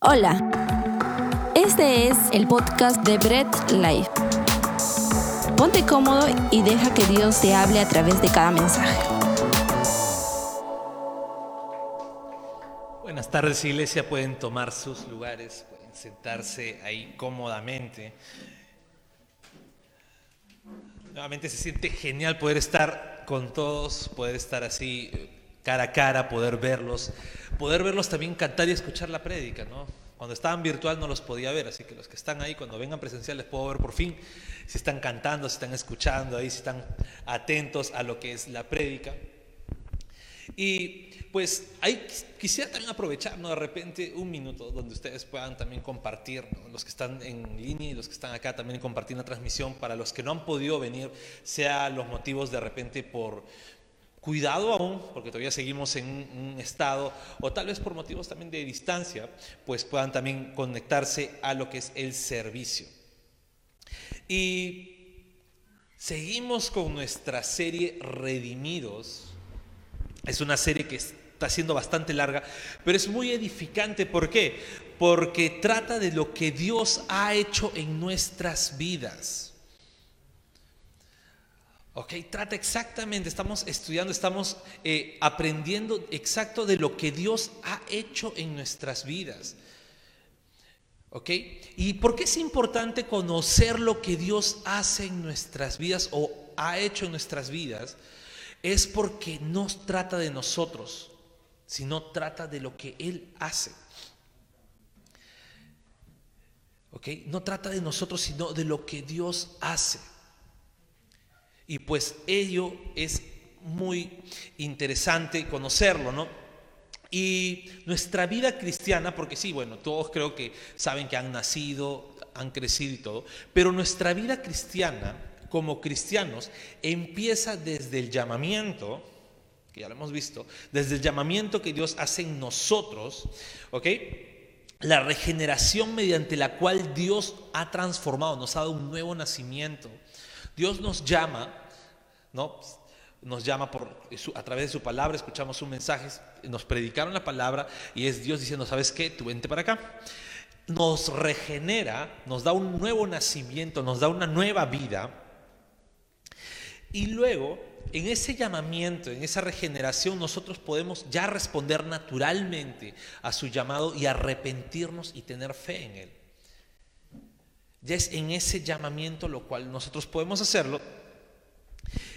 Hola, este es el podcast de Bread Life. Ponte cómodo y deja que Dios te hable a través de cada mensaje. Buenas tardes, iglesia. Pueden tomar sus lugares, pueden sentarse ahí cómodamente. Nuevamente se siente genial poder estar con todos, poder estar así eh, cara a cara, poder verlos, poder verlos también cantar y escuchar la prédica, ¿no? Cuando estaban virtual no los podía ver, así que los que están ahí, cuando vengan presencial les puedo ver por fin si están cantando, si están escuchando ahí, si están atentos a lo que es la prédica. Y pues ahí quisiera también aprovechar, ¿no? De repente un minuto donde ustedes puedan también compartir, los que están en línea y los que están acá también compartir la transmisión, para los que no han podido venir, sea los motivos de repente por cuidado aún, porque todavía seguimos en un estado, o tal vez por motivos también de distancia, pues puedan también conectarse a lo que es el servicio. Y seguimos con nuestra serie Redimidos. Es una serie que está siendo bastante larga, pero es muy edificante. ¿Por qué? Porque trata de lo que Dios ha hecho en nuestras vidas. ¿Ok? Trata exactamente, estamos estudiando, estamos eh, aprendiendo exacto de lo que Dios ha hecho en nuestras vidas. ¿Ok? ¿Y por qué es importante conocer lo que Dios hace en nuestras vidas o ha hecho en nuestras vidas? Es porque no trata de nosotros, sino trata de lo que Él hace. ¿Ok? No trata de nosotros, sino de lo que Dios hace. Y pues ello es muy interesante conocerlo, ¿no? Y nuestra vida cristiana, porque sí, bueno, todos creo que saben que han nacido, han crecido y todo, pero nuestra vida cristiana como cristianos empieza desde el llamamiento, que ya lo hemos visto, desde el llamamiento que Dios hace en nosotros, ¿ok? La regeneración mediante la cual Dios ha transformado, nos ha dado un nuevo nacimiento. Dios nos llama, ¿no? Nos llama por, a través de su palabra, escuchamos un mensaje, nos predicaron la palabra y es Dios diciendo, ¿sabes qué? Tú vente para acá. Nos regenera, nos da un nuevo nacimiento, nos da una nueva vida. Y luego, en ese llamamiento, en esa regeneración, nosotros podemos ya responder naturalmente a su llamado y arrepentirnos y tener fe en Él. Ya es en ese llamamiento lo cual nosotros podemos hacerlo.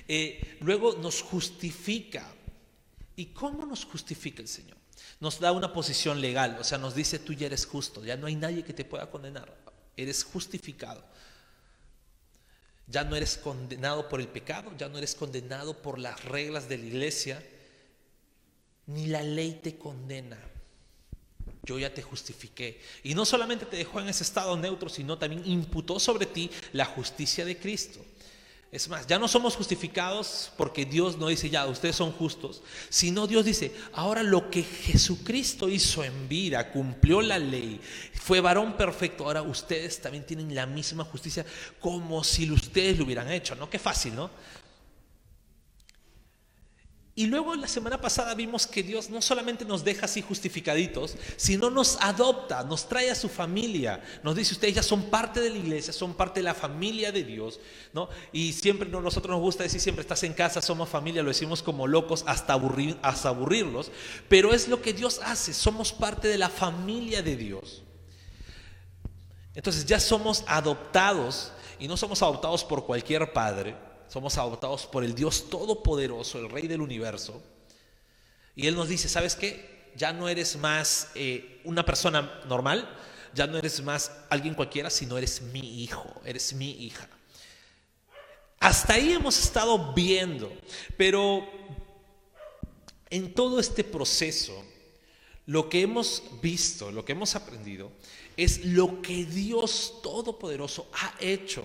Eh, luego nos justifica. ¿Y cómo nos justifica el Señor? Nos da una posición legal, o sea, nos dice, tú ya eres justo, ya no hay nadie que te pueda condenar, eres justificado. Ya no eres condenado por el pecado, ya no eres condenado por las reglas de la iglesia, ni la ley te condena yo ya te justifiqué. Y no solamente te dejó en ese estado neutro, sino también imputó sobre ti la justicia de Cristo. Es más, ya no somos justificados porque Dios no dice, ya, ustedes son justos, sino Dios dice, ahora lo que Jesucristo hizo en vida, cumplió la ley, fue varón perfecto, ahora ustedes también tienen la misma justicia como si ustedes lo hubieran hecho, ¿no? Qué fácil, ¿no? Y luego la semana pasada vimos que Dios no solamente nos deja así justificaditos, sino nos adopta, nos trae a su familia. Nos dice, ustedes ya son parte de la iglesia, son parte de la familia de Dios. ¿no? Y siempre nosotros nos gusta decir, siempre estás en casa, somos familia, lo decimos como locos hasta, aburrir, hasta aburrirlos. Pero es lo que Dios hace, somos parte de la familia de Dios. Entonces ya somos adoptados y no somos adoptados por cualquier padre somos adoptados por el Dios Todopoderoso, el Rey del universo. Y Él nos dice, ¿sabes qué? Ya no eres más eh, una persona normal, ya no eres más alguien cualquiera, sino eres mi hijo, eres mi hija. Hasta ahí hemos estado viendo, pero en todo este proceso, lo que hemos visto, lo que hemos aprendido, es lo que Dios Todopoderoso ha hecho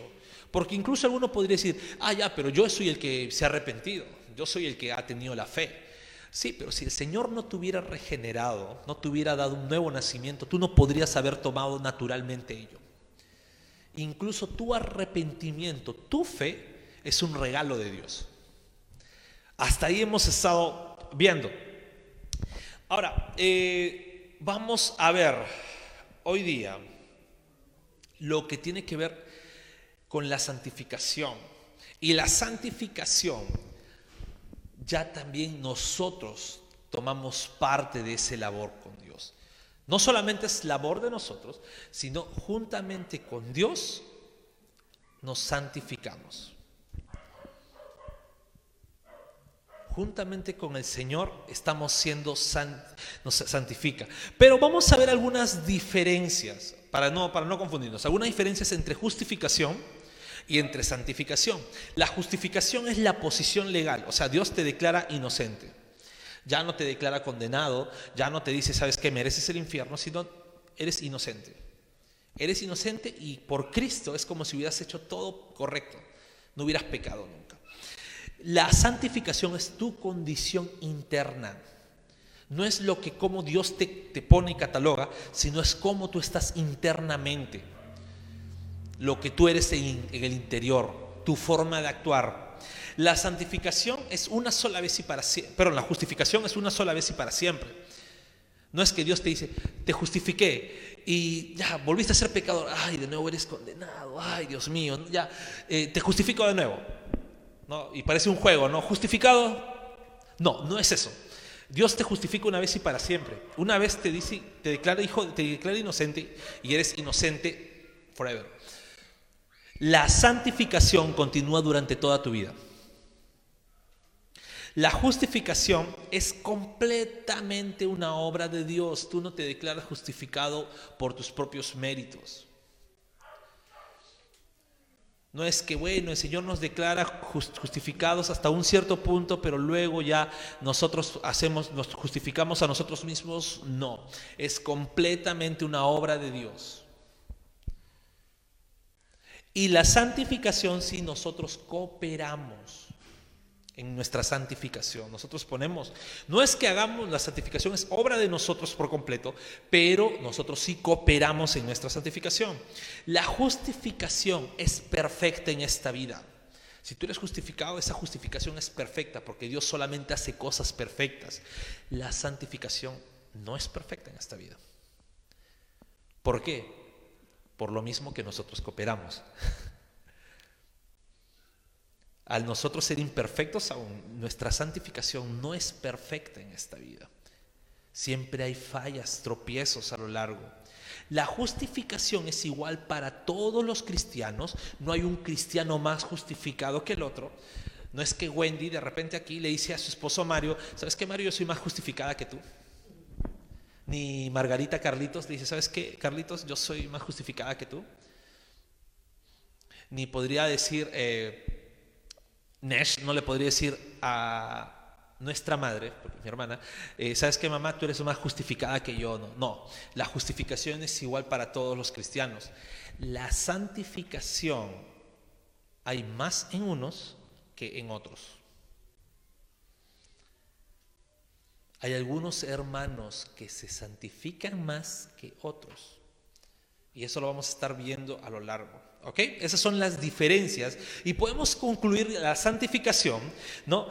porque incluso alguno podría decir, ah, ya, pero yo soy el que se ha arrepentido, yo soy el que ha tenido la fe. Sí, pero si el Señor no te hubiera regenerado, no te hubiera dado un nuevo nacimiento, tú no podrías haber tomado naturalmente ello. Incluso tu arrepentimiento, tu fe, es un regalo de Dios. Hasta ahí hemos estado viendo. Ahora, eh, vamos a ver hoy día lo que tiene que ver con la santificación. Y la santificación, ya también nosotros tomamos parte de ese labor con Dios. No solamente es labor de nosotros, sino juntamente con Dios nos santificamos. Juntamente con el Señor estamos siendo nos santifica. Pero vamos a ver algunas diferencias para no para no confundirnos. Algunas diferencias entre justificación y entre santificación. La justificación es la posición legal, o sea, Dios te declara inocente. Ya no te declara condenado, ya no te dice, sabes que mereces el infierno, sino eres inocente. Eres inocente y por Cristo es como si hubieras hecho todo correcto, no hubieras pecado nunca. La santificación es tu condición interna. No es lo que como Dios te, te pone y cataloga, sino es cómo tú estás internamente. Lo que tú eres en, el interior, tu forma de actuar. La santificación es una sola vez y para siempre. Pero la justificación es una sola vez y para siempre. No es que Dios te dice, te justifiqué y ya volviste a ser pecador. Ay, de nuevo eres condenado. Ay, Dios mío, ya eh, te justifico de nuevo. ¿No? Y parece un juego, ¿no? Justificado. No, no es eso. Dios te justifica una vez y para siempre. Una vez te dice, te declara hijo, te declara inocente y eres inocente forever. La santificación continúa durante toda tu vida. La justificación es completamente una obra de Dios. Tú no te declaras justificado por tus propios méritos. No es que, bueno, el Señor nos declara justificados hasta un cierto punto, pero luego ya nosotros hacemos, nos justificamos a nosotros mismos. No, es completamente una obra de Dios. Y la santificación si nosotros cooperamos en nuestra santificación. Nosotros ponemos, no es que hagamos la santificación, es obra de nosotros por completo, pero nosotros sí cooperamos en nuestra santificación. La justificación es perfecta en esta vida. Si tú eres justificado, esa justificación es perfecta porque Dios solamente hace cosas perfectas. La santificación no es perfecta en esta vida. ¿Por qué? Por lo mismo que nosotros cooperamos. Al nosotros ser imperfectos aún, nuestra santificación no es perfecta en esta vida. Siempre hay fallas, tropiezos a lo largo. La justificación es igual para todos los cristianos. No hay un cristiano más justificado que el otro. No es que Wendy de repente aquí le dice a su esposo Mario, ¿sabes qué Mario? Yo soy más justificada que tú. Ni Margarita Carlitos le dice, ¿sabes qué Carlitos? Yo soy más justificada que tú. Ni podría decir... Eh, Nesh no le podría decir a nuestra madre, mi hermana, eh, ¿sabes qué mamá? Tú eres más justificada que yo. No, no, la justificación es igual para todos los cristianos. La santificación hay más en unos que en otros. Hay algunos hermanos que se santifican más que otros. Y eso lo vamos a estar viendo a lo largo. ¿Ok? Esas son las diferencias. Y podemos concluir la santificación, ¿no?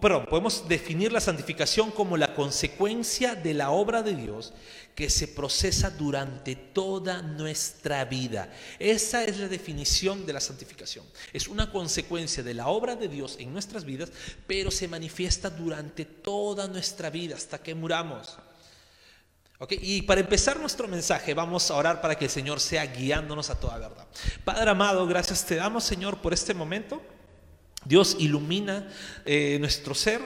perdón, podemos definir la santificación como la consecuencia de la obra de Dios que se procesa durante toda nuestra vida. Esa es la definición de la santificación. Es una consecuencia de la obra de Dios en nuestras vidas, pero se manifiesta durante toda nuestra vida hasta que muramos. Y para empezar nuestro mensaje, vamos a orar para que el Señor sea guiándonos a toda verdad. Padre amado, gracias te damos, Señor, por este momento. Dios ilumina eh, nuestro ser,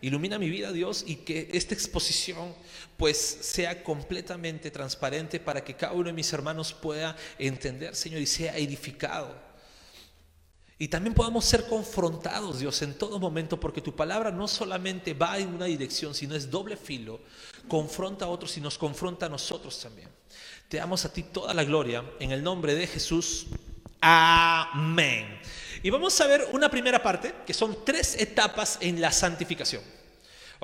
ilumina mi vida, Dios, y que esta exposición pues sea completamente transparente para que cada uno de mis hermanos pueda entender, Señor, y sea edificado. Y también podamos ser confrontados, Dios, en todo momento, porque tu palabra no solamente va en una dirección, sino es doble filo, confronta a otros y nos confronta a nosotros también. Te damos a ti toda la gloria, en el nombre de Jesús. Amén. Y vamos a ver una primera parte, que son tres etapas en la santificación.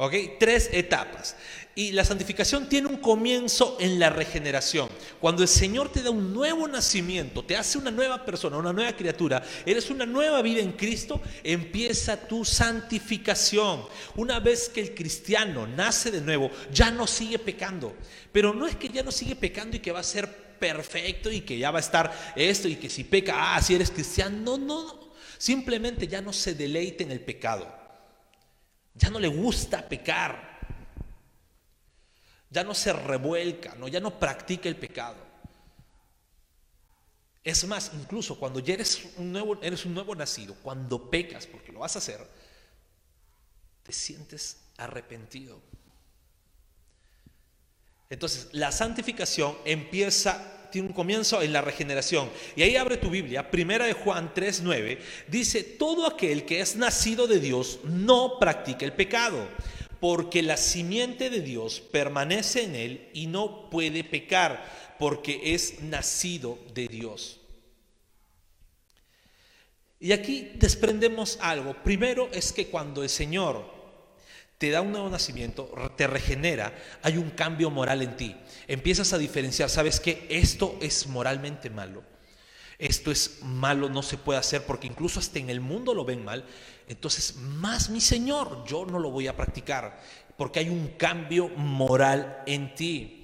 ¿Ok? Tres etapas. Y la santificación tiene un comienzo en la regeneración. Cuando el Señor te da un nuevo nacimiento, te hace una nueva persona, una nueva criatura, eres una nueva vida en Cristo, empieza tu santificación. Una vez que el cristiano nace de nuevo, ya no sigue pecando. Pero no es que ya no sigue pecando y que va a ser perfecto y que ya va a estar esto y que si peca, ah, si eres cristiano. No, no. Simplemente ya no se deleite en el pecado. Ya no le gusta pecar. Ya no se revuelca, ¿no? ya no practica el pecado. Es más, incluso cuando ya eres un, nuevo, eres un nuevo nacido, cuando pecas, porque lo vas a hacer, te sientes arrepentido. Entonces, la santificación empieza, tiene un comienzo en la regeneración. Y ahí abre tu Biblia, primera de Juan 3:9, dice, todo aquel que es nacido de Dios no practica el pecado, porque la simiente de Dios permanece en él y no puede pecar, porque es nacido de Dios. Y aquí desprendemos algo. Primero es que cuando el Señor te da un nuevo nacimiento, te regenera, hay un cambio moral en ti. Empiezas a diferenciar, ¿sabes qué? Esto es moralmente malo. Esto es malo, no se puede hacer porque incluso hasta en el mundo lo ven mal. Entonces, más mi Señor, yo no lo voy a practicar porque hay un cambio moral en ti.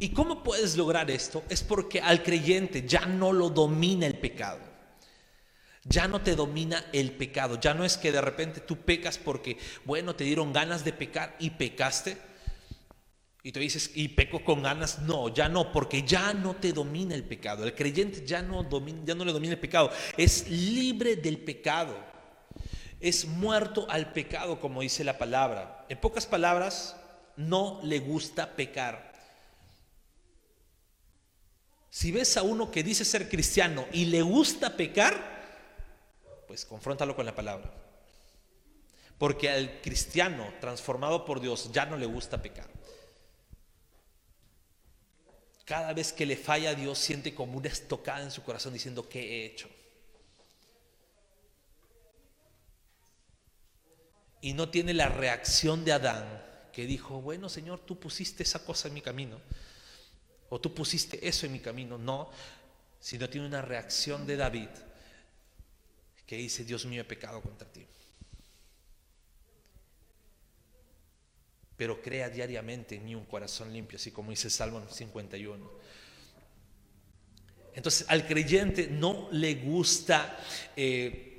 ¿Y cómo puedes lograr esto? Es porque al creyente ya no lo domina el pecado. Ya no te domina el pecado. Ya no es que de repente tú pecas porque, bueno, te dieron ganas de pecar y pecaste. Y tú dices, y peco con ganas. No, ya no, porque ya no te domina el pecado. El creyente ya no, ya no le domina el pecado. Es libre del pecado. Es muerto al pecado, como dice la palabra. En pocas palabras, no le gusta pecar. Si ves a uno que dice ser cristiano y le gusta pecar, pues confróntalo con la palabra. Porque al cristiano transformado por Dios ya no le gusta pecar. Cada vez que le falla a Dios siente como una estocada en su corazón diciendo, ¿qué he hecho? Y no tiene la reacción de Adán que dijo, bueno Señor, tú pusiste esa cosa en mi camino. O tú pusiste eso en mi camino. No, sino tiene una reacción de David que dice, Dios mío, he pecado contra ti. Pero crea diariamente en mí un corazón limpio, así como dice Salmo 51. Entonces, al creyente no le gusta eh,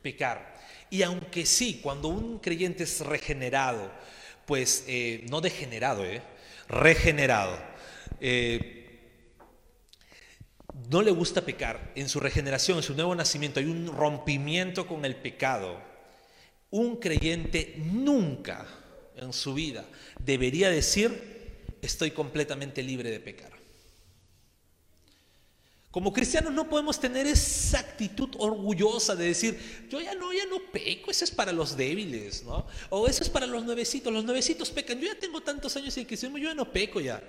pecar. Y aunque sí, cuando un creyente es regenerado, pues eh, no degenerado, eh, regenerado, eh, no le gusta pecar, en su regeneración, en su nuevo nacimiento, hay un rompimiento con el pecado. Un creyente nunca en su vida debería decir, estoy completamente libre de pecar. Como cristianos no podemos tener esa actitud orgullosa de decir, yo ya no, ya no peco, eso es para los débiles, ¿no? O eso es para los nuevecitos, los nuevecitos pecan, yo ya tengo tantos años en cristianismo, yo ya no peco ya.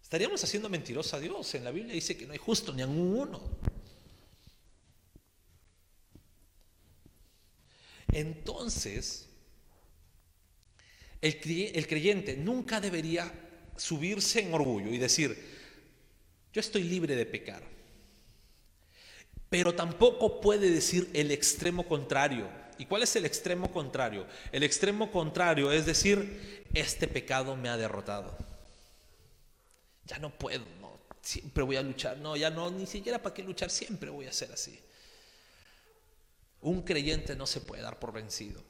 Estaríamos haciendo mentiroso a Dios. En la Biblia dice que no hay justo ni a uno. Entonces, el, creyente nunca debería subirse en orgullo y decir, yo estoy libre de pecar. Pero tampoco puede decir el extremo contrario. ¿Y cuál es el extremo contrario? El extremo contrario es decir, este pecado me ha derrotado ya no puedo, no, siempre voy a luchar, no, ya no, ni siquiera para qué luchar, siempre voy a ser así. Un creyente no se puede dar por vencido.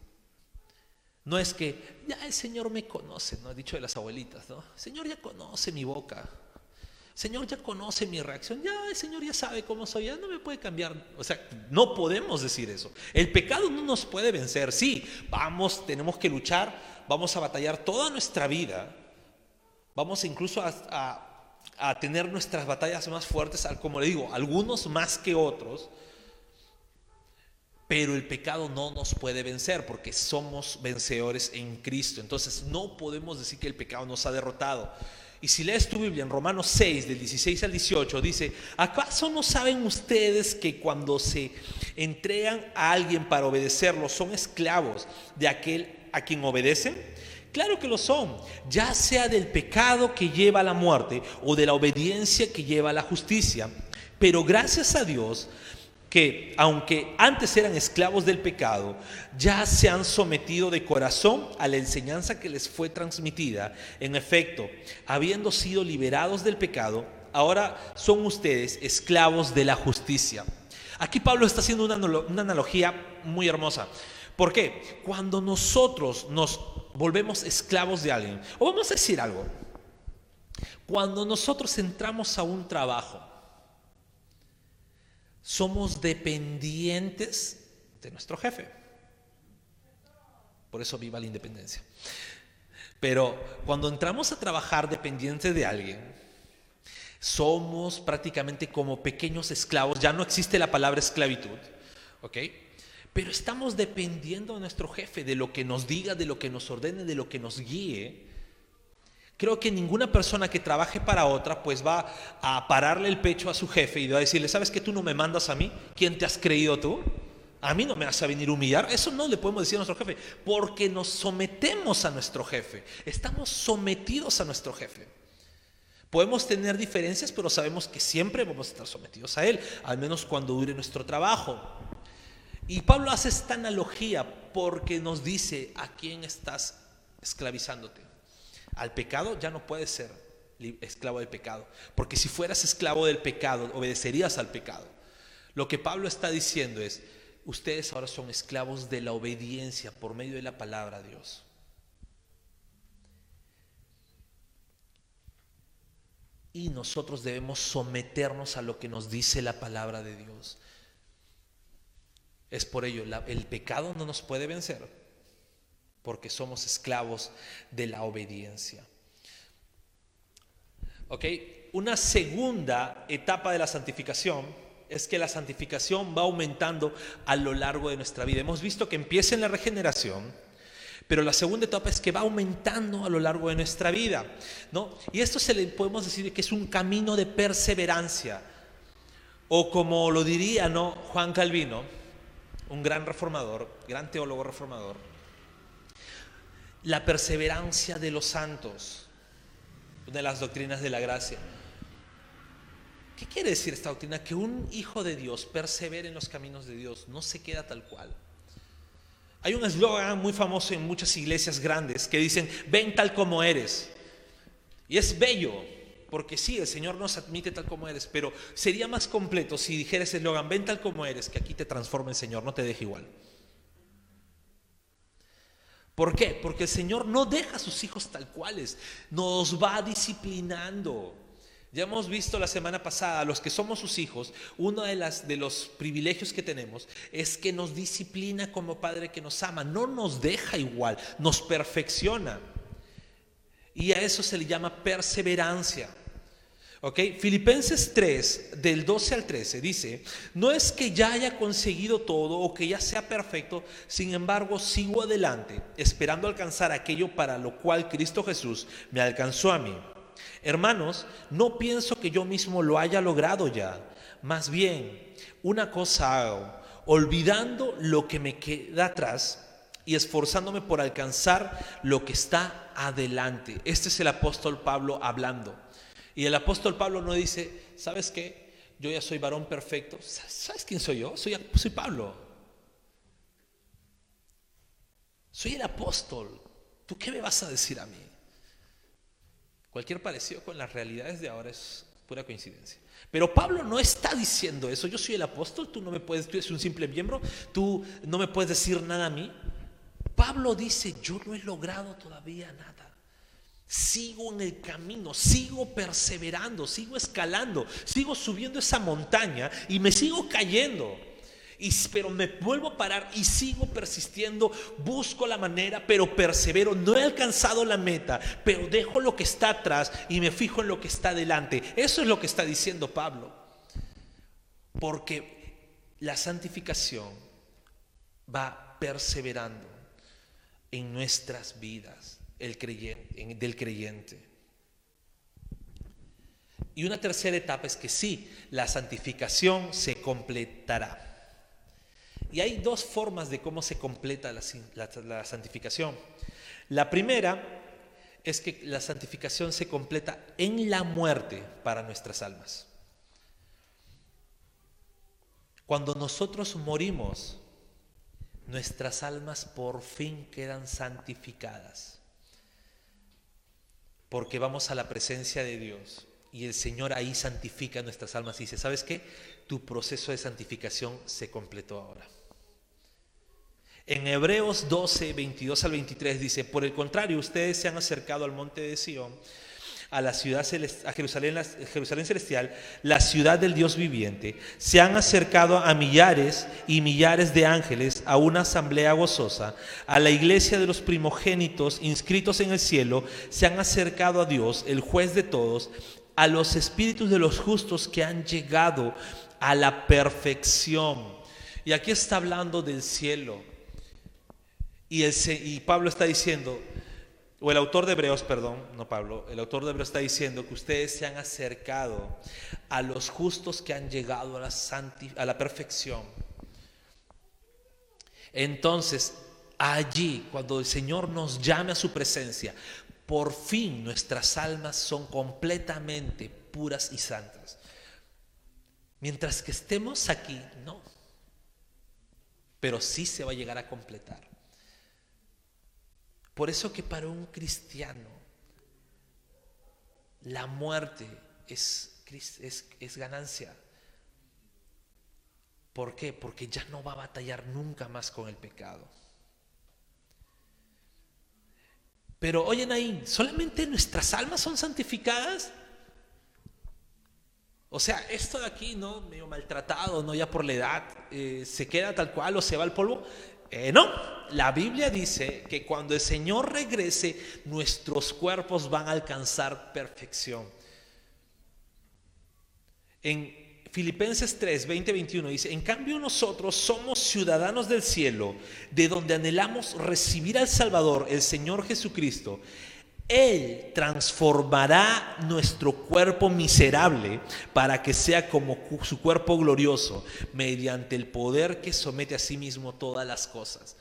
No es que ya el Señor me conoce, no he dicho de las abuelitas, ¿no? Señor ya conoce mi boca. Señor ya conoce mi reacción. Ya el Señor ya sabe cómo soy, ya no me puede cambiar. O sea, no podemos decir eso. El pecado no nos puede vencer. Sí, vamos, tenemos que luchar, vamos a batallar toda nuestra vida Vamos incluso a, tener nuestras batallas más fuertes, como le digo, algunos más que otros, pero el pecado no nos puede vencer porque somos vencedores en Cristo. Entonces no podemos decir que el pecado nos ha derrotado. Y si lees tu Biblia en Romanos 6, del 16 al 18, dice, ¿acaso no saben ustedes que cuando se entregan a alguien para obedecerlo son esclavos de aquel a quien obedecen? Claro que lo son, ya sea del pecado que lleva a la muerte o de la obediencia que lleva a la justicia. Pero gracias a Dios que aunque antes eran esclavos del pecado, ya se han sometido de corazón a la enseñanza que les fue transmitida. En efecto, habiendo sido liberados del pecado, ahora son ustedes esclavos de la justicia. Aquí Pablo está haciendo una, analogía muy hermosa. ¿Por qué? Cuando nosotros nos volvemos esclavos de alguien, o vamos a decir algo, cuando nosotros entramos a un trabajo, somos dependientes de nuestro jefe. Por eso viva la independencia. Pero cuando entramos a trabajar dependientes de alguien, somos prácticamente como pequeños esclavos. Ya no existe la palabra esclavitud. ¿Ok? Pero estamos dependiendo de nuestro jefe, de lo que nos diga, de lo que nos ordene, de lo que nos guíe. Creo que ninguna persona que trabaje para otra pues va a pararle el pecho a su jefe y va a decirle, ¿sabes que tú no me mandas a mí? ¿Quién te has creído tú? A mí no me vas a venir a humillar. Eso no le podemos decir a nuestro jefe, porque nos sometemos a nuestro jefe. Estamos sometidos a nuestro jefe. Podemos tener diferencias, pero sabemos que siempre vamos a estar sometidos a él, al menos cuando dure nuestro trabajo. Y Pablo hace esta analogía porque nos dice a quién estás esclavizándote al pecado, ya no puedes ser esclavo del pecado. Porque si fueras esclavo del pecado, obedecerías al pecado. Lo que Pablo está diciendo es, ustedes ahora son esclavos de la obediencia por medio de la palabra de Dios. Y nosotros debemos someternos a lo que nos dice la palabra de Dios. Es por ello, el pecado no nos puede vencer porque somos esclavos de la obediencia. ¿Ok? Una segunda etapa de la santificación es que la santificación va aumentando a lo largo de nuestra vida. Hemos visto que empieza en la regeneración, pero la segunda etapa es que va aumentando a lo largo de nuestra vida, ¿no? Y esto se le podemos decir que es un camino de perseverancia. O como lo diría, ¿no? Juan Calvino, un gran reformador, gran teólogo reformador, la perseverancia de los santos, una de las doctrinas de la gracia. ¿Qué quiere decir esta doctrina? Que un hijo de Dios persevere en los caminos de Dios, no se queda tal cual. Hay un eslogan muy famoso en muchas iglesias grandes que dicen, ven tal como eres. Y es bello, porque sí, el Señor nos admite tal como eres, pero sería más completo si dijera ese eslogan, ven tal como eres, que aquí te transforma el Señor, no te deje igual. ¿Por qué? Porque el Señor no deja a sus hijos tal cuales, nos va disciplinando. Ya hemos visto la semana pasada, los que somos sus hijos, uno de, las, de los privilegios que tenemos es que nos disciplina como Padre que nos ama, no nos deja igual, nos perfecciona. Y a eso se le llama perseverancia. Filipenses 3, del 12 al 13, dice, no es que ya haya conseguido todo o que ya sea perfecto, sin embargo sigo adelante, esperando alcanzar aquello para lo cual Cristo Jesús me alcanzó a mí. Hermanos, no pienso que yo mismo lo haya logrado ya, más bien, una cosa hago, olvidando lo que me queda atrás y esforzándome por alcanzar lo que está adelante. Este es el apóstol Pablo hablando. Y el apóstol Pablo no dice, ¿sabes qué? Yo ya soy varón perfecto. ¿Sabes quién soy yo? Soy, soy Pablo. Soy el apóstol. ¿Tú qué me vas a decir a mí? Cualquier parecido con las realidades de ahora es pura coincidencia. Pero Pablo no está diciendo eso. Yo soy el apóstol, tú no me puedes, tú eres un simple miembro, tú no me puedes decir nada a mí. Pablo dice, yo no he logrado todavía nada. Sigo en el camino, sigo perseverando, sigo escalando, sigo subiendo esa montaña y me sigo cayendo. Pero me vuelvo a parar y sigo persistiendo, busco la manera, pero persevero. No he alcanzado la meta, pero dejo lo que está atrás y me fijo en lo que está delante. Eso es lo que está diciendo Pablo. Porque la santificación va perseverando en nuestras vidas creyente, del creyente. Y una tercera etapa es que sí, la santificación se completará. Y hay dos formas de cómo se completa la, santificación. La primera es que la santificación se completa en la muerte para nuestras almas. Cuando nosotros morimos, nuestras almas por fin quedan santificadas. Porque vamos a la presencia de Dios y el Señor ahí santifica nuestras almas y dice, ¿sabes qué? Tu proceso de santificación se completó ahora. En Hebreos 12, 22 al 23 dice, por el contrario, ustedes se han acercado al monte de Sión a la ciudad a Jerusalén, Jerusalén celestial, la ciudad del Dios viviente, se han acercado a millares y millares de ángeles, a una asamblea gozosa, a la iglesia de los primogénitos inscritos en el cielo, se han acercado a Dios, el juez de todos, a los espíritus de los justos que han llegado a la perfección. Y aquí está hablando del cielo. Y, el, y Pablo está diciendo, o el autor de Hebreos, perdón, no Pablo, el autor de Hebreos está diciendo que ustedes se han acercado a los justos que han llegado a la, a la perfección. Entonces, allí, cuando el Señor nos llame a su presencia, por fin nuestras almas son completamente puras y santas. Mientras que estemos aquí, no. Pero sí se va a llegar a completar. Por eso que para un cristiano la muerte es, ganancia. ¿Por qué? Porque ya no va a batallar nunca más con el pecado. Pero oye ahí, ¿solamente nuestras almas son santificadas? O sea, esto de aquí, ¿no? Medio maltratado, ¿no? Ya por la edad, eh, se queda tal cual o se va al polvo. Eh, no, la Biblia dice que cuando el Señor regrese, nuestros cuerpos van a alcanzar perfección. En Filipenses 3, 20, 21 dice, en cambio nosotros somos ciudadanos del cielo, de donde anhelamos recibir al Salvador, el Señor Jesucristo. Él transformará nuestro cuerpo miserable para que sea como su cuerpo glorioso, mediante el poder que somete a sí mismo todas las cosas.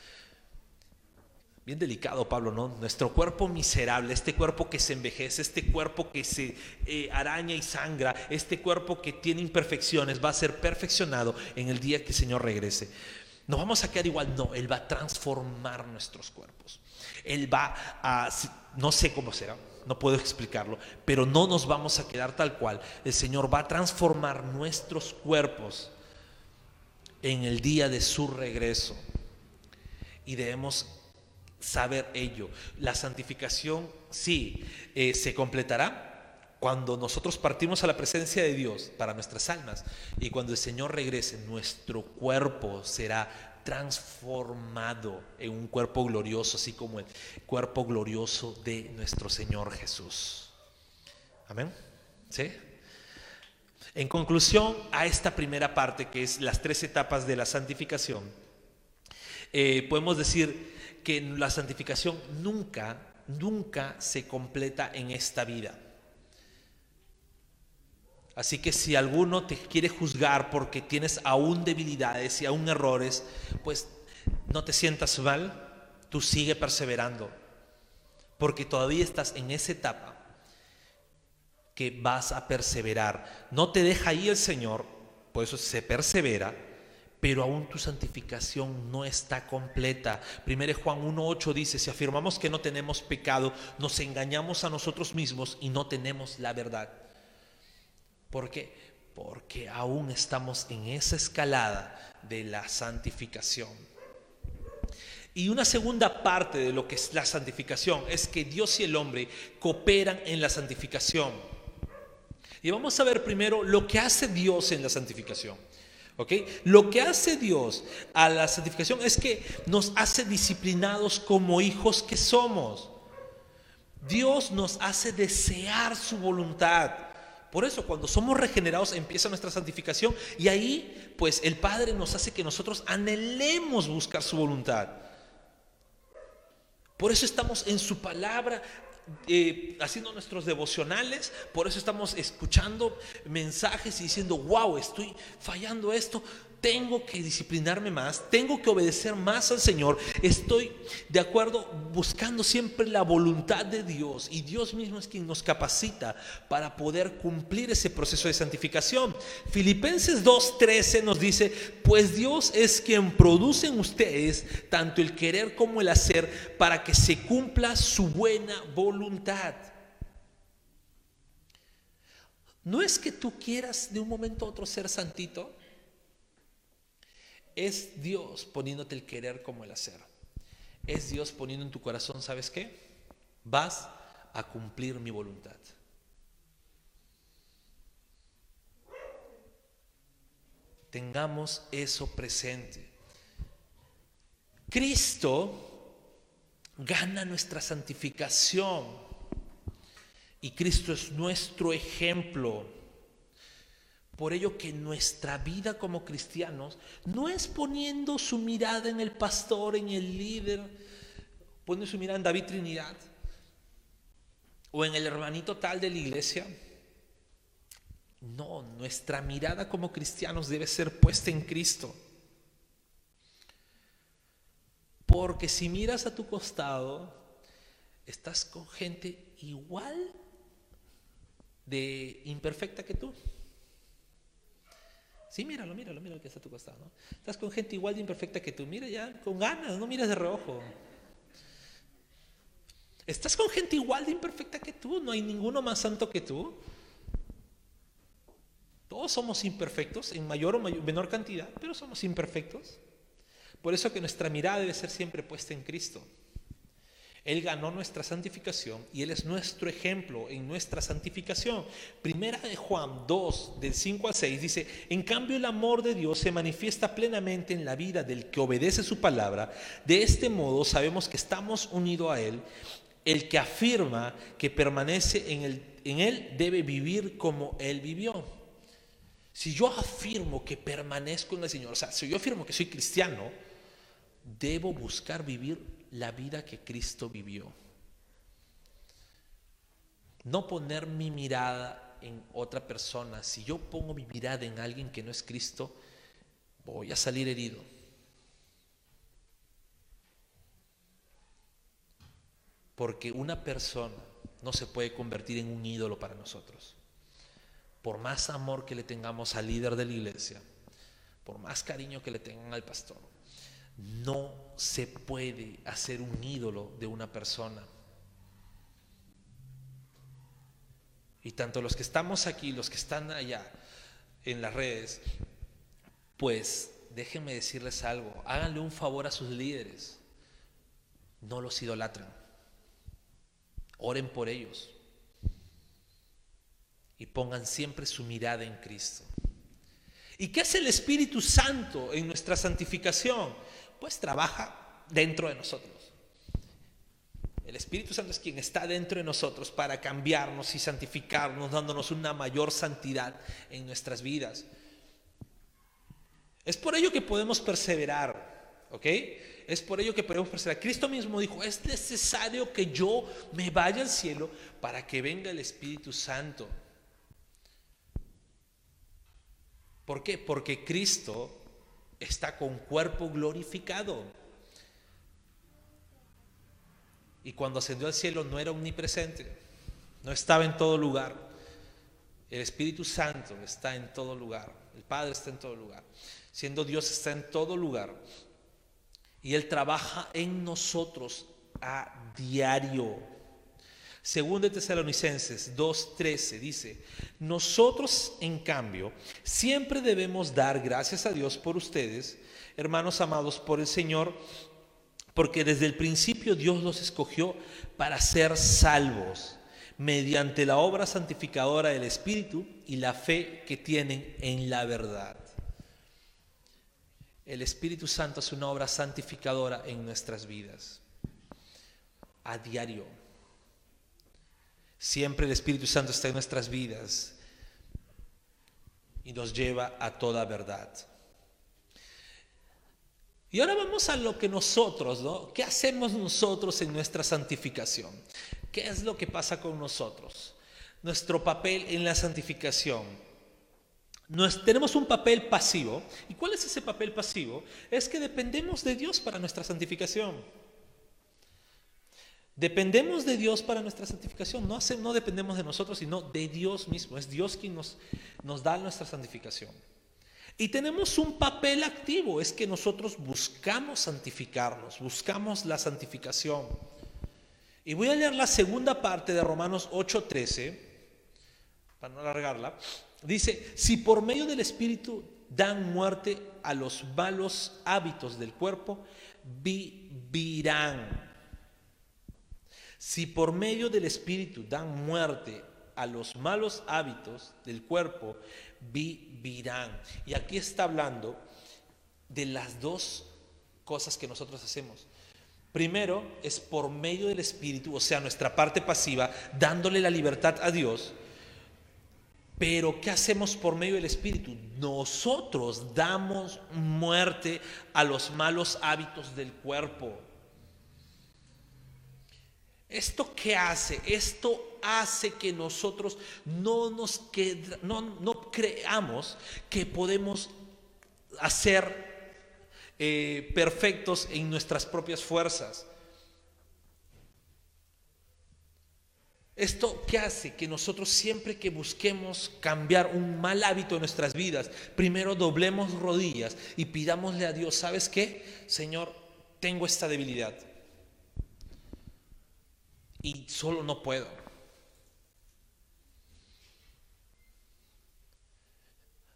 Bien delicado, Pablo, ¿no? Nuestro cuerpo miserable, este cuerpo que se envejece, este cuerpo que se eh, araña y sangra, este cuerpo que tiene imperfecciones, va a ser perfeccionado en el día que el Señor regrese. No vamos a quedar igual, no, Él va a transformar nuestros cuerpos. Él va a, no sé cómo será, no puedo explicarlo, pero no nos vamos a quedar tal cual. El Señor va a transformar nuestros cuerpos en el día de su regreso. Y debemos saber ello. La santificación sí eh, se completará cuando nosotros partimos a la presencia de Dios para nuestras almas y cuando el Señor regrese, nuestro cuerpo será transformado en un cuerpo glorioso, así como el cuerpo glorioso de nuestro Señor Jesús. Amén. ¿Sí? En conclusión a esta primera parte, que es las tres etapas de la santificación, eh, podemos decir que la santificación nunca, nunca se completa en esta vida. Así que si alguno te quiere juzgar porque tienes aún debilidades y aún errores, pues no te sientas mal, tú sigue perseverando, porque todavía estás en esa etapa que vas a perseverar. No te deja ahí el Señor, por eso se persevera, pero aún tu santificación no está completa. Primero Juan 1.8 dice, si afirmamos que no tenemos pecado, nos engañamos a nosotros mismos y no tenemos la verdad. ¿Por qué? Porque aún estamos en esa escalada de la santificación. Y una segunda parte de lo que es la santificación es que Dios y el hombre cooperan en la santificación. Y vamos a ver primero lo que hace Dios en la santificación. Lo que hace Dios a la santificación es que nos hace disciplinados como hijos que somos. Dios nos hace desear su voluntad. Por eso cuando somos regenerados empieza nuestra santificación y ahí pues el Padre nos hace que nosotros anhelemos buscar su voluntad. Por eso estamos en su palabra eh, haciendo nuestros devocionales, por eso estamos escuchando mensajes y diciendo, wow, estoy fallando esto, tengo que disciplinarme más, tengo que obedecer más al Señor, estoy de acuerdo buscando siempre la voluntad de Dios y Dios mismo es quien nos capacita para poder cumplir ese proceso de santificación. Filipenses 2.13 nos dice, pues Dios es quien produce en ustedes tanto el querer como el hacer para que se cumpla su buena voluntad. No es que tú quieras de un momento a otro ser santito, es Dios poniéndote el querer como el hacer. Es Dios poniendo en tu corazón, ¿sabes qué? Vas a cumplir mi voluntad. Tengamos eso presente. Cristo gana nuestra santificación y Cristo es nuestro ejemplo. Por ello que nuestra vida como cristianos no es poniendo su mirada en el pastor, en el líder, poniendo su mirada en David Trinidad o en el hermanito tal de la iglesia. No, nuestra mirada como cristianos debe ser puesta en Cristo. Porque si miras a tu costado, estás con gente igual de imperfecta que tú. Sí, míralo, míralo, míralo que está a tu costado. Estás con gente igual de imperfecta que tú. Mira ya, con ganas, no miras de reojo. Estás con gente igual de imperfecta que tú. No hay ninguno más santo que tú. Todos somos imperfectos en mayor o menor cantidad, pero somos imperfectos. Por eso que nuestra mirada debe ser siempre puesta en Cristo. Él ganó nuestra santificación y Él es nuestro ejemplo en nuestra santificación. Primera de Juan 2, del 5 al 6 dice, en cambio el amor de Dios se manifiesta plenamente en la vida del que obedece su palabra. De este modo sabemos que estamos unidos a Él. El que afirma que permanece en, en Él debe vivir como Él vivió. Si yo afirmo que permanezco en el Señor, o sea, si yo afirmo que soy cristiano, debo buscar vivir la vida que Cristo vivió. No poner mi mirada en otra persona. Si yo pongo mi mirada en alguien que no es Cristo, voy a salir herido. Porque una persona no se puede convertir en un ídolo para nosotros. Por más amor que le tengamos al líder de la iglesia, por más cariño que le tengan al pastor, no se puede hacer un ídolo de una persona. Y tanto los que estamos aquí, los que están allá en las redes, pues déjenme decirles algo, háganle un favor a sus líderes, no los idolatren, oren por ellos y pongan siempre su mirada en Cristo. ¿Y qué hace el Espíritu Santo en nuestra santificación? Pues trabaja dentro de nosotros. El Espíritu Santo es quien está dentro de nosotros para cambiarnos y santificarnos, dándonos una mayor santidad en nuestras vidas. Es por ello que podemos perseverar, ¿ok? Es por ello que podemos perseverar. Cristo mismo dijo, es necesario que yo me vaya al cielo para que venga el Espíritu Santo. ¿Por qué? Porque Cristo está con cuerpo glorificado. Y cuando ascendió al cielo no era omnipresente, no estaba en todo lugar. El Espíritu Santo está en todo lugar, el Padre está en todo lugar. Siendo Dios está en todo lugar. Y Él trabaja en nosotros a diario. Según de Tesalonicenses 2.13 dice, nosotros en cambio siempre debemos dar gracias a Dios por ustedes, hermanos amados por el Señor, porque desde el principio Dios los escogió para ser salvos mediante la obra santificadora del Espíritu y la fe que tienen en la verdad. El Espíritu Santo es una obra santificadora en nuestras vidas, a diario. Siempre el Espíritu Santo está en nuestras vidas y nos lleva a toda verdad. Y ahora vamos a lo que nosotros, ¿no? ¿Qué hacemos nosotros en nuestra santificación? ¿Qué es lo que pasa con nosotros? Nuestro papel en la santificación. tenemos un papel pasivo. ¿Y cuál es ese papel pasivo? Es que dependemos de Dios para nuestra santificación. Dependemos de Dios para nuestra santificación. No, dependemos de nosotros, sino de Dios mismo. Es Dios quien nos, nos da nuestra santificación. Y tenemos un papel activo, es que nosotros buscamos santificarnos, buscamos la santificación. Y voy a leer la segunda parte de Romanos 8:13, para no alargarla. Dice, si por medio del Espíritu dan muerte a los malos hábitos del cuerpo, vivirán. Si por medio del Espíritu dan muerte a los malos hábitos del cuerpo, vivirán. Y aquí está hablando de las dos cosas que nosotros hacemos. Primero es por medio del Espíritu, o sea, nuestra parte pasiva, dándole la libertad a Dios. Pero ¿qué hacemos por medio del Espíritu? Nosotros damos muerte a los malos hábitos del cuerpo. ¿Esto qué hace? Esto hace que nosotros no nos no, creamos que podemos hacer eh, perfectos en nuestras propias fuerzas. ¿Esto qué hace? Que nosotros siempre que busquemos cambiar un mal hábito en nuestras vidas, primero doblemos rodillas y pidámosle a Dios, ¿sabes qué? Señor, tengo esta debilidad y solo no puedo.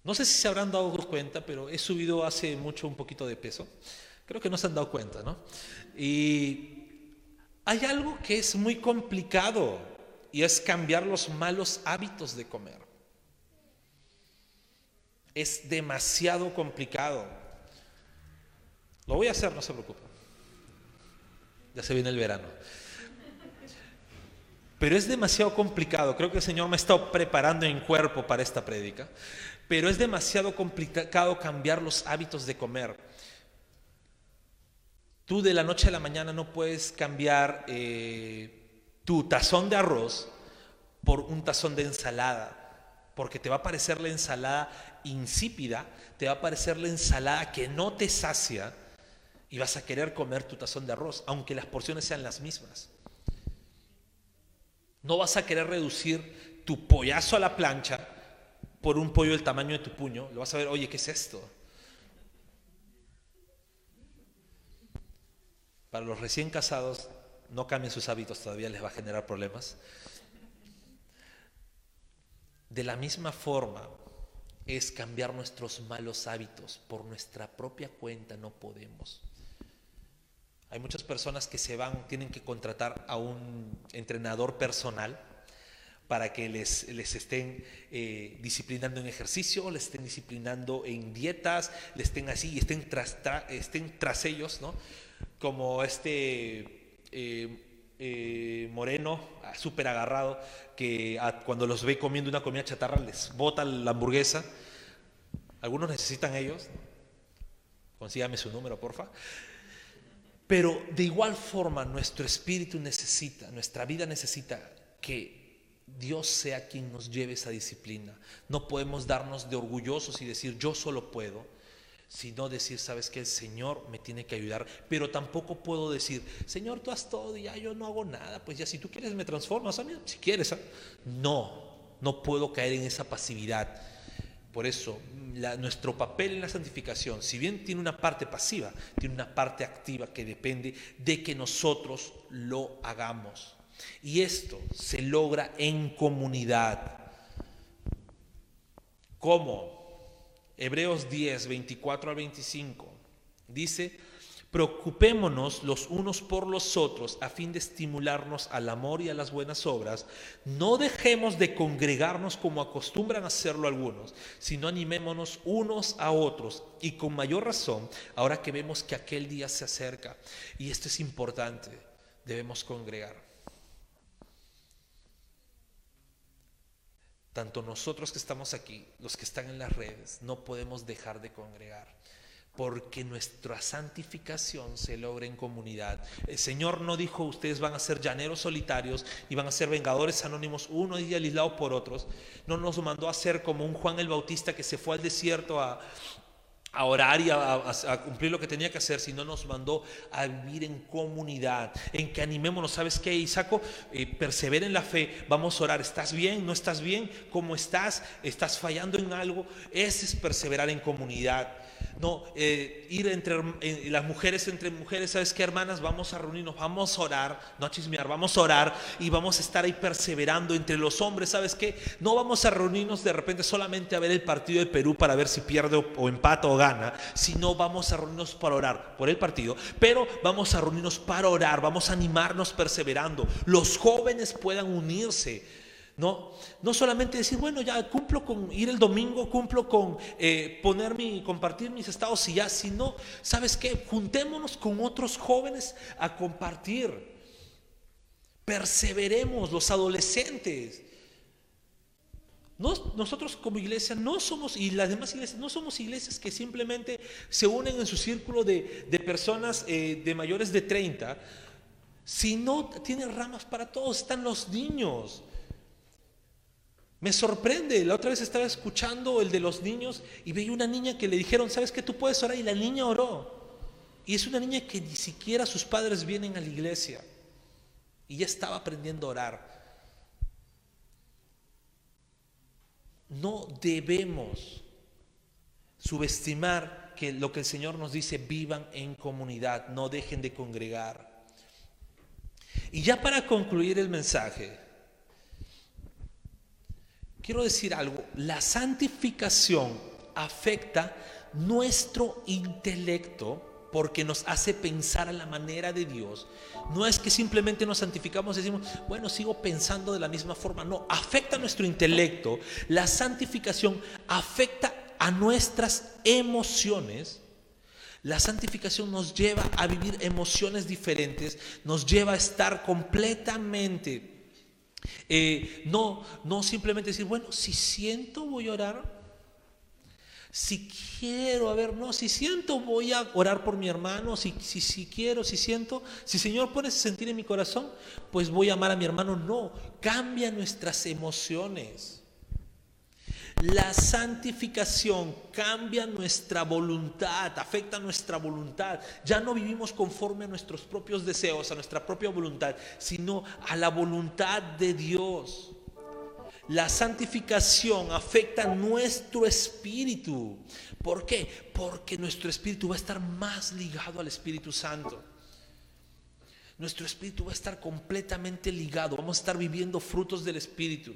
No sé si se habrán dado cuenta, pero he subido hace mucho un poquito de peso. Creo que no se han dado cuenta, ¿no? Y hay algo que es muy complicado y es cambiar los malos hábitos de comer. Es demasiado complicado. Lo voy a hacer, no se preocupen. Ya se viene el verano. Pero es demasiado complicado. Creo que el Señor me estado preparando en cuerpo para esta prédica. Pero es demasiado complicado cambiar los hábitos de comer. Tú de la noche a la mañana no puedes cambiar eh, tu tazón de arroz por un tazón de ensalada. Porque te va a parecer la ensalada insípida, te va a parecer la ensalada que no te sacia y vas a querer comer tu tazón de arroz, aunque las porciones sean las mismas. No vas a querer reducir tu pollazo a la plancha por un pollo del tamaño de tu puño. Lo vas a ver, oye, ¿qué es esto? Para los recién casados, no cambien sus hábitos, todavía les va a generar problemas. De la misma forma es cambiar nuestros malos hábitos. Por nuestra propia cuenta no podemos. Hay muchas personas que se van, tienen que contratar a un entrenador personal para que les, les estén eh, disciplinando en ejercicio, les estén disciplinando en dietas, les estén así y estén tras, estén tras ellos, ¿no? Como este eh, eh, moreno, ah, súper agarrado, que cuando los ve comiendo una comida chatarra les bota la hamburguesa. Algunos necesitan ellos. Consígame su número, porfa. Pero de igual forma nuestro espíritu necesita, nuestra vida necesita que Dios sea quien nos lleve esa disciplina. No podemos darnos de orgullosos y decir yo solo puedo, sino decir, sabes que el Señor me tiene que ayudar. Pero tampoco puedo decir, Señor, tú has todo y ya yo no hago nada. Pues ya si tú quieres me transformas, si quieres. ¿ah? No, no puedo caer en esa pasividad. Por eso, nuestro papel en la santificación, si bien tiene una parte pasiva, tiene una parte activa que depende de que nosotros lo hagamos. Y esto se logra en comunidad. ¿Cómo? Hebreos 10, 24 al 25. Dice, Preocupémonos los unos por los otros a fin de estimularnos al amor y a las buenas obras. No dejemos de congregarnos como acostumbran hacerlo algunos, sino animémonos unos a otros y con mayor razón ahora que vemos que aquel día se acerca. Y esto es importante, debemos congregar. Tanto nosotros que estamos aquí, los que están en las redes, no podemos dejar de congregar porque nuestra santificación se logra en comunidad. El Señor no dijo ustedes van a ser llaneros solitarios y van a ser vengadores anónimos, uno y aislados por otros. No nos mandó a ser como un Juan el Bautista que se fue al desierto a, a orar y a, cumplir lo que tenía que hacer, sino nos mandó a vivir en comunidad, en que animémonos, ¿sabes qué, Isaco? Eh, persevera en la fe, vamos a orar, ¿estás bien? ¿No estás bien? ¿Cómo estás? ¿Estás fallando en algo? Ese es perseverar en comunidad. No, eh, ir entre eh, las mujeres entre mujeres, ¿sabes qué, hermanas? Vamos a reunirnos, vamos a orar, no a chismear, vamos a orar y vamos a estar ahí perseverando entre los hombres, ¿sabes qué? No vamos a reunirnos de repente solamente a ver el partido de Perú para ver si pierde o, o empata o gana, sino vamos a reunirnos para orar por el partido, pero vamos a reunirnos para orar, vamos a animarnos perseverando. Los jóvenes puedan unirse no, no solamente decir, bueno, ya cumplo con ir el domingo, cumplo con eh, poner compartir mis estados y ya, sino, ¿sabes qué? Juntémonos con otros jóvenes a compartir. Perseveremos los adolescentes. nosotros como iglesia no somos, y las demás iglesias, no somos iglesias que simplemente se unen en su círculo de, personas eh, de mayores de 30, sino tienen ramas para todos, están los niños. Me sorprende, la otra vez estaba escuchando el de los niños y veía una niña que le dijeron, ¿sabes que tú puedes orar? Y la niña oró. Y es una niña que ni siquiera sus padres vienen a la iglesia. Y ya estaba aprendiendo a orar. No debemos subestimar que lo que el Señor nos dice, vivan en comunidad, no dejen de congregar. Y ya para concluir el mensaje, quiero decir algo, la santificación afecta nuestro intelecto porque nos hace pensar a la manera de Dios. No es que simplemente nos santificamos y decimos, bueno, sigo pensando de la misma forma. No, afecta nuestro intelecto. La santificación afecta a nuestras emociones. La santificación nos lleva a vivir emociones diferentes, nos lleva a estar completamente eh, no, no simplemente decir, bueno, si siento voy a orar. Si quiero, a ver, no, si siento voy a orar por mi hermano, si, si, si quiero, si siento, si Señor pone ese sentir en mi corazón, pues voy a amar a mi hermano. No, cambia nuestras emociones. La santificación cambia nuestra voluntad, afecta nuestra voluntad. Ya no vivimos conforme a nuestros propios deseos, a nuestra propia voluntad, sino a la voluntad de Dios. La santificación afecta nuestro espíritu. ¿Por qué? Porque nuestro espíritu va a estar más ligado al Espíritu Santo. Nuestro espíritu va a estar completamente ligado. Vamos a estar viviendo frutos del Espíritu.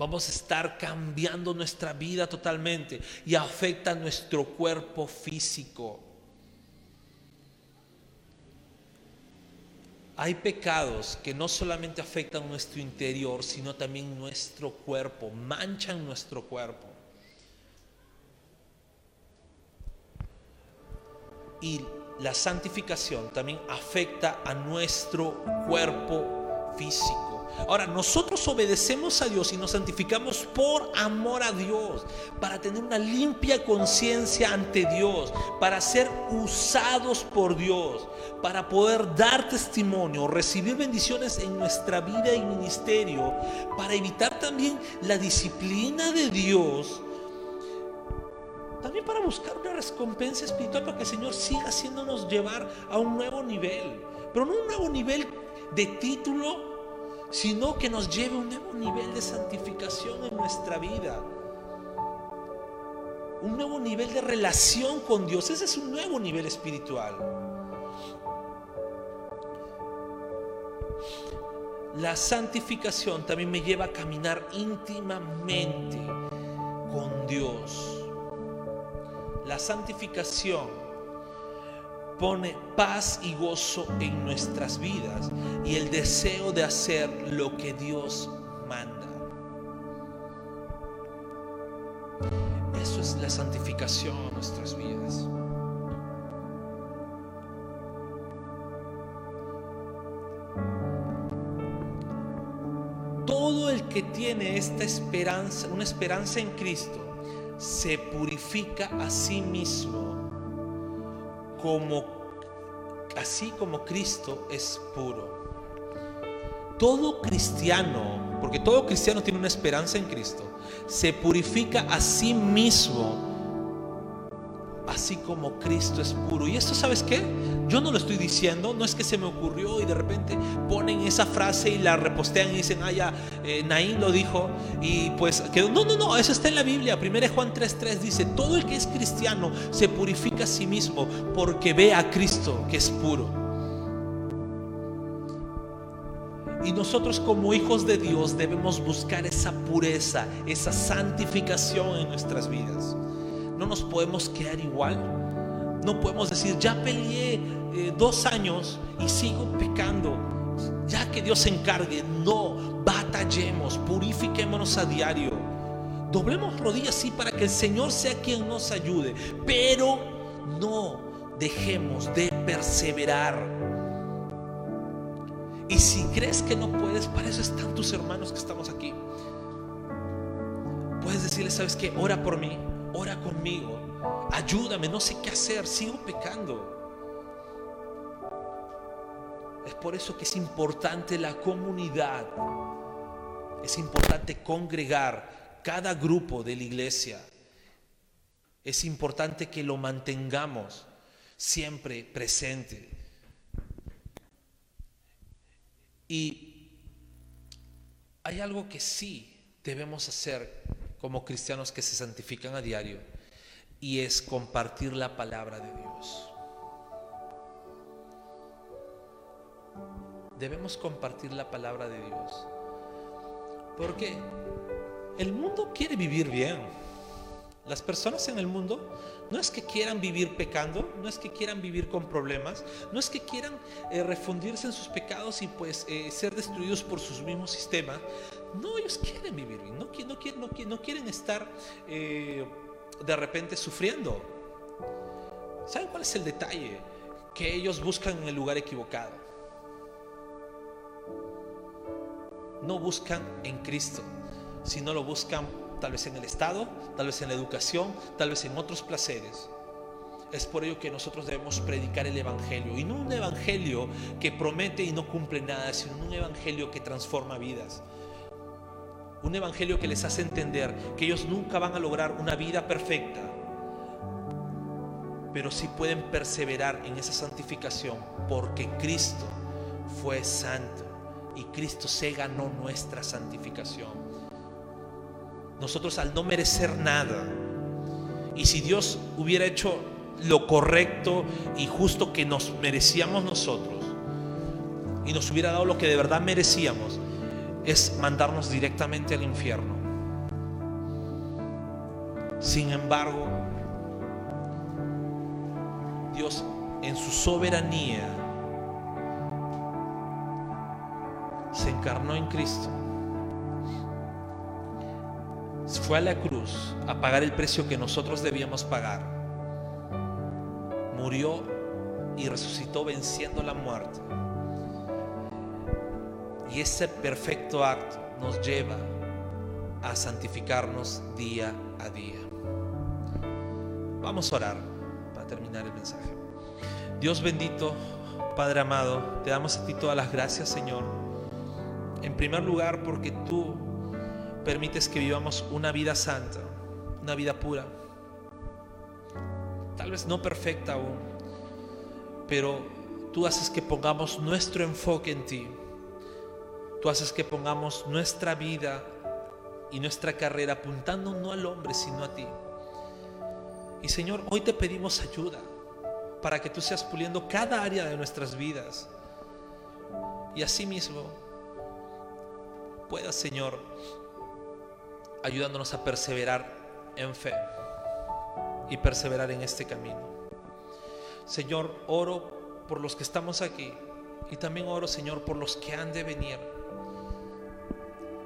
Vamos a estar cambiando nuestra vida totalmente y afecta nuestro cuerpo físico. Hay pecados que no solamente afectan nuestro interior, sino también nuestro cuerpo, manchan nuestro cuerpo. Y la santificación también afecta a nuestro cuerpo físico. Ahora, nosotros obedecemos a Dios y nos santificamos por amor a Dios, para tener una limpia conciencia ante Dios, para ser usados por Dios, para poder dar testimonio, recibir bendiciones en nuestra vida y ministerio, para evitar también la disciplina de Dios. También para buscar una recompensa espiritual para que el Señor siga haciéndonos llevar a un nuevo nivel. Pero no un nuevo nivel de título sino que nos lleve a un nuevo nivel de santificación en nuestra vida. Un nuevo nivel de relación con Dios. Ese es un nuevo nivel espiritual. La santificación también me lleva a caminar íntimamente con Dios. La santificación pone paz y gozo en nuestras vidas y el deseo de hacer lo que Dios manda. Eso es la santificación en nuestras vidas. Todo el que tiene esta esperanza, una esperanza en Cristo, se purifica a sí mismo como así como Cristo es puro. Todo cristiano, porque todo cristiano tiene una esperanza en Cristo, se purifica a sí mismo como Cristo es puro. Y esto, ¿sabes qué? Yo no lo estoy diciendo, no es que se me ocurrió y de repente ponen esa frase y la repostean y dicen, ah, ya, eh, Naín lo dijo y pues. No, no, no, eso está en la Biblia. 1 Juan 3:3 dice, todo el que es cristiano se purifica a sí mismo porque ve a Cristo que es puro. Y nosotros como hijos de Dios debemos buscar esa pureza, esa santificación en nuestras vidas no nos podemos quedar igual. No podemos decir, ya peleé eh, dos años y sigo pecando. Ya que Dios se encargue. No, batallemos, purifiquémonos a diario. Doblemos rodillas, sí, para que el Señor sea quien nos ayude. Pero no dejemos de perseverar. Y si crees que no puedes, para eso están tus hermanos que estamos aquí. Puedes decirle, ¿sabes qué? Ora por mí ora conmigo, ayúdame, no sé qué hacer, sigo pecando. Es por eso que es importante la comunidad, es importante congregar cada grupo de la iglesia, es importante que lo mantengamos siempre presente. Y hay algo que sí debemos hacer como cristianos que se santifican a diario y es compartir la palabra de Dios. Debemos compartir la palabra de Dios. Porque el mundo quiere vivir bien. Las personas en el mundo no es que quieran vivir pecando, no es que quieran vivir con problemas, no es que quieran eh, refundirse en sus pecados y pues eh, ser destruidos por sus mismos sistemas. No, ellos quieren vivir bien, no, quieren estar eh, de repente sufriendo. ¿Saben cuál es el detalle? Que ellos buscan en el lugar equivocado. No buscan en Cristo, sino lo buscan tal vez en el Estado, tal vez en la educación, tal vez en otros placeres. Es por ello que nosotros debemos predicar el Evangelio, y no un Evangelio que promete y no cumple nada, sino un Evangelio que transforma vidas. Un Evangelio que les hace entender que ellos nunca van a lograr una vida perfecta, pero sí pueden perseverar en esa santificación porque Cristo fue santo y Cristo se ganó nuestra santificación. Nosotros al no merecer nada, y si Dios hubiera hecho lo correcto y justo que nos merecíamos nosotros, y nos hubiera dado lo que de verdad merecíamos, es mandarnos directamente al infierno. Sin embargo, Dios en su soberanía se encarnó en Cristo fue a la cruz a pagar el precio que nosotros debíamos pagar. Murió y resucitó venciendo la muerte. Y ese perfecto acto nos lleva a santificarnos día a día. Vamos a orar para terminar el mensaje. Dios bendito, Padre amado, te damos a ti todas las gracias, Señor. En primer lugar, porque tú permites que vivamos una vida santa, una vida pura. Tal vez no perfecta aún, pero tú haces que pongamos nuestro enfoque en ti. Tú haces que pongamos nuestra vida y nuestra carrera apuntando no al hombre, sino a ti. Y Señor, hoy te pedimos ayuda para que tú seas puliendo cada área de nuestras vidas. Y asimismo, puedas, Señor, ayudándonos a perseverar en fe y perseverar en este camino. Señor, oro por los que estamos aquí y también oro, Señor, por los que han de venir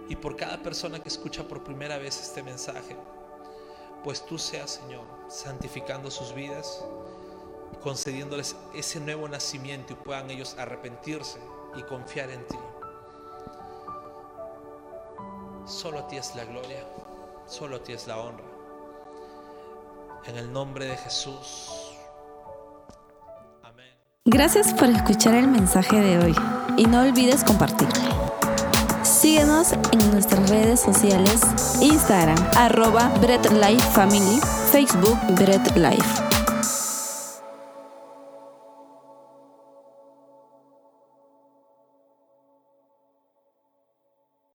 y por cada persona que escucha por primera vez este mensaje. Pues tú seas, Señor, santificando sus vidas, concediéndoles ese nuevo nacimiento y puedan ellos arrepentirse y confiar en ti. Solo a ti es la gloria, solo a ti es la honra. En el nombre de Jesús. Amén. Gracias por escuchar el mensaje de hoy y no olvides compartirlo. Síguenos en nuestras redes sociales, Instagram, arroba Bread Life Family, Facebook Bread Life.